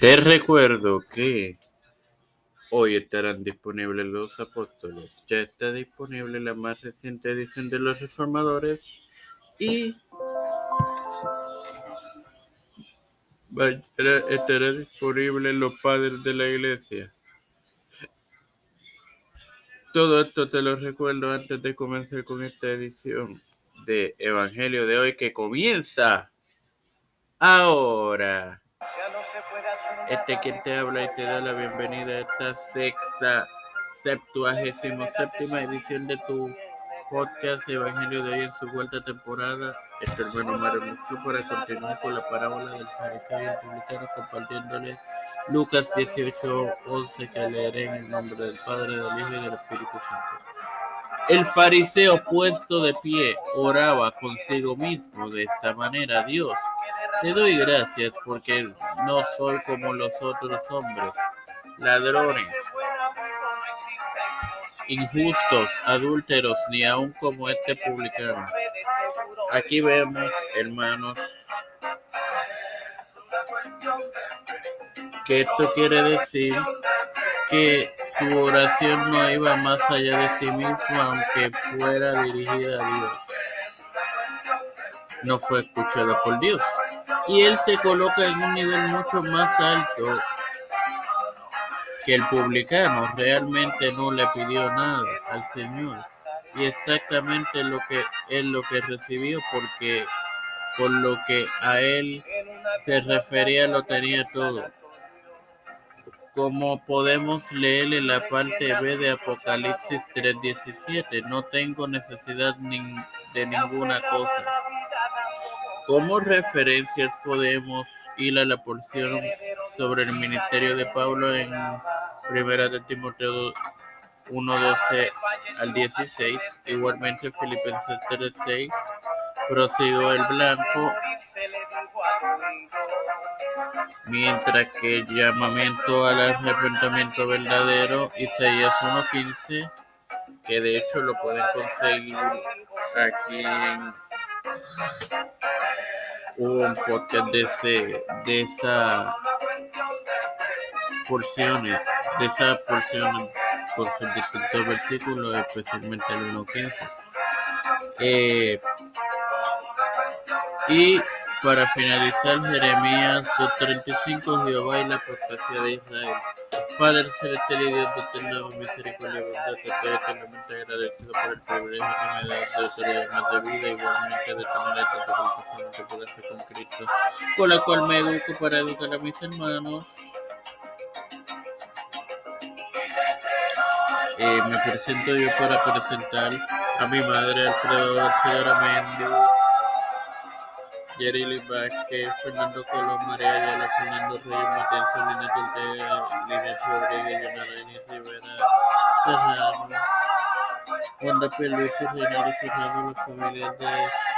Te recuerdo que hoy estarán disponibles Los Apóstoles. Ya está disponible la más reciente edición de Los Reformadores y estará disponible Los Padres de la Iglesia. Todo esto te lo recuerdo antes de comenzar con esta edición de Evangelio de hoy que comienza ahora. Este quien te habla y te da la bienvenida a esta sexta, septuagésimo séptima edición de tu podcast Evangelio de hoy en su cuarta temporada. Este hermano Mario para continuar con la parábola del fariseo y el publicano compartiéndole Lucas 18, 11 que leeré en el nombre del Padre, del Hijo y del Espíritu Santo. El fariseo puesto de pie oraba consigo mismo de esta manera, Dios, te doy gracias porque no soy como los otros hombres, ladrones, injustos, adúlteros, ni aun como este publicano. Aquí vemos, hermanos, que esto quiere decir que su oración no iba más allá de sí mismo, aunque fuera dirigida a Dios. No fue escuchada por Dios y él se coloca en un nivel mucho más alto que el publicano. Realmente no le pidió nada al Señor y exactamente lo que él lo que recibió porque por lo que a él se refería lo tenía todo. Como podemos leer en la parte B de Apocalipsis 3:17, no tengo necesidad de ninguna cosa. Como referencias podemos ir a la porción sobre el ministerio de Pablo en Primera de Timoteo 1:12 al 16, igualmente Filipenses 3:6, prosiguió el blanco, mientras que el llamamiento al arrepentimiento verdadero, Isaías 1:15, que de hecho lo pueden conseguir aquí en un podcast de, ese, de esa porciones, de esa porción por sus distintos versículos, especialmente el 1.15. Eh, y para finalizar, Jeremías 2.35, Jehová y la apostasía de Israel. Padre celestial y Dios de eterna misericordia y bondad, estoy eternamente agradecido por el privilegio que me da de autoridad más de vida, igualmente de tener esta hacer con Cristo, con la cual me educo para educar a mis hermanos. Eh, me presento yo para presentar a mi madre Alfredo García Aramendi Yerili Vázquez, Fernando Colón, María Ayala, Fernando Reyes, Matenzo, Lina Ortega, Lina Rodríguez, Leonardo Inés Rivera, de Luis y Reinaldo Serrano, los familiares de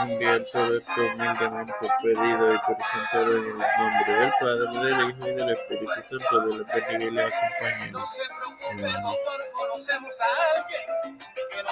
enviar todo esto humildemente pedido y presentado en el nombre del Padre, del Hijo y del Espíritu Santo, de los y les acompañe.